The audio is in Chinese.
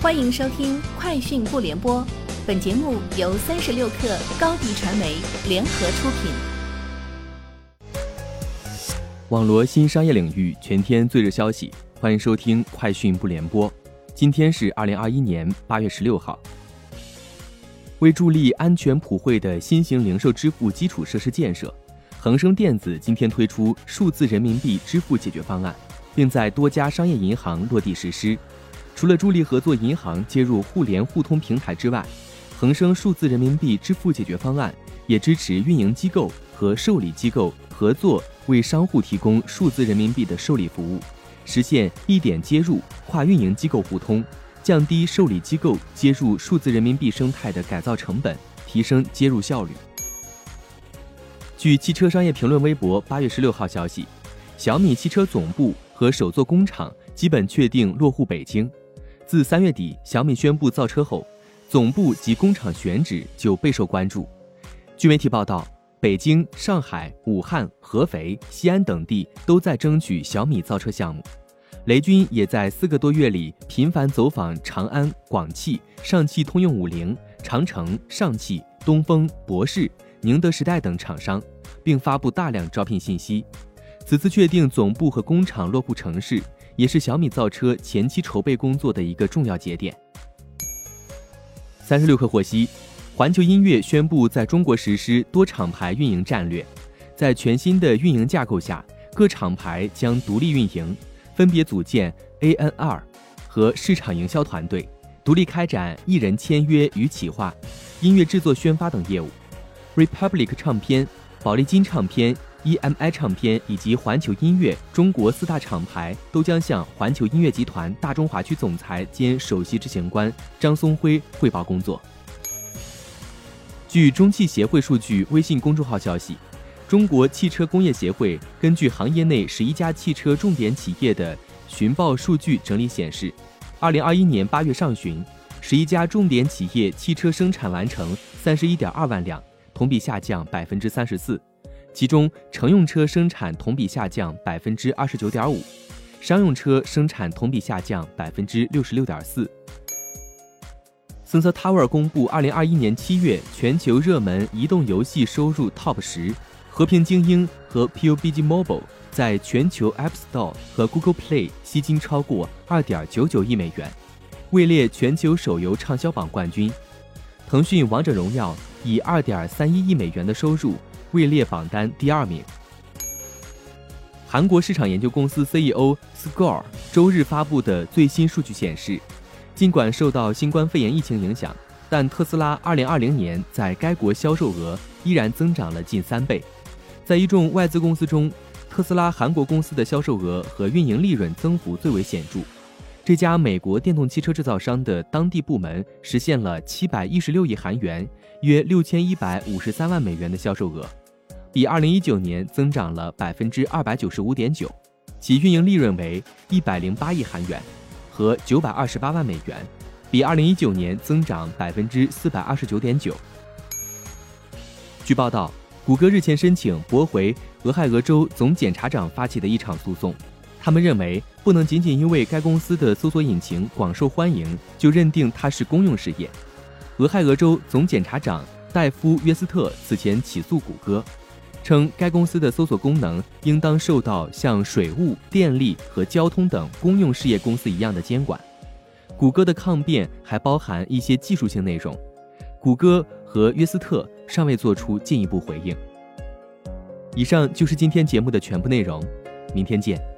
欢迎收听《快讯不联播》，本节目由三十六克高低传媒联合出品。网罗新商业领域全天最热消息，欢迎收听《快讯不联播》。今天是二零二一年八月十六号。为助力安全普惠的新型零售支付基础设施建设，恒生电子今天推出数字人民币支付解决方案，并在多家商业银行落地实施。除了助力合作银行接入互联互通平台之外，恒生数字人民币支付解决方案也支持运营机构和受理机构合作，为商户提供数字人民币的受理服务，实现一点接入、跨运营机构互通，降低受理机构接入数字人民币生态的改造成本，提升接入效率。据汽车商业评论微博八月十六号消息，小米汽车总部和首座工厂基本确定落户北京。自三月底小米宣布造车后，总部及工厂选址就备受关注。据媒体报道，北京、上海、武汉、合肥、西安等地都在争取小米造车项目。雷军也在四个多月里频繁走访长安、广汽、上汽通用五菱、长城、上汽、东风、博世、宁德时代等厂商，并发布大量招聘信息。此次确定总部和工厂落户城市。也是小米造车前期筹备工作的一个重要节点。三十六氪获悉，环球音乐宣布在中国实施多厂牌运营战略，在全新的运营架构下，各厂牌将独立运营，分别组建 ANR 和市场营销团队，独立开展艺人签约与企划、音乐制作宣发等业务。Republic 唱片、宝丽金唱片。EMI 唱片以及环球音乐中国四大厂牌都将向环球音乐集团大中华区总裁兼首席执行官张松辉汇报工作。据中汽协会数据微信公众号消息，中国汽车工业协会根据行业内十一家汽车重点企业的寻报数据整理显示，二零二一年八月上旬，十一家重点企业汽车生产完成三十一点二万辆，同比下降百分之三十四。其中，乘用车生产同比下降百分之二十九点五，商用车生产同比下降百分之六十六点四。Sensor Tower 公布二零二一年七月全球热门移动游戏收入 TOP 十，《和平精英》和 PUBG Mobile 在全球 App Store 和 Google Play 吸金超过二点九九亿美元，位列全球手游畅销榜冠军。腾讯《王者荣耀》以二点三一亿美元的收入。位列榜单第二名。韩国市场研究公司 CEO Score 周日发布的最新数据显示，尽管受到新冠肺炎疫情影响，但特斯拉2020年在该国销售额依然增长了近三倍。在一众外资公司中，特斯拉韩国公司的销售额和运营利润增幅最为显著。这家美国电动汽车制造商的当地部门实现了716亿韩元。约六千一百五十三万美元的销售额，比二零一九年增长了百分之二百九十五点九，其运营利润为一百零八亿韩元和九百二十八万美元，比二零一九年增长百分之四百二十九点九。据报道，谷歌日前申请驳回俄亥俄州总检察长发起的一场诉讼，他们认为不能仅仅因为该公司的搜索引擎广受欢迎，就认定它是公用事业。俄亥俄州总检察长戴夫·约斯特此前起诉谷歌，称该公司的搜索功能应当受到像水务、电力和交通等公用事业公司一样的监管。谷歌的抗辩还包含一些技术性内容，谷歌和约斯特尚未做出进一步回应。以上就是今天节目的全部内容，明天见。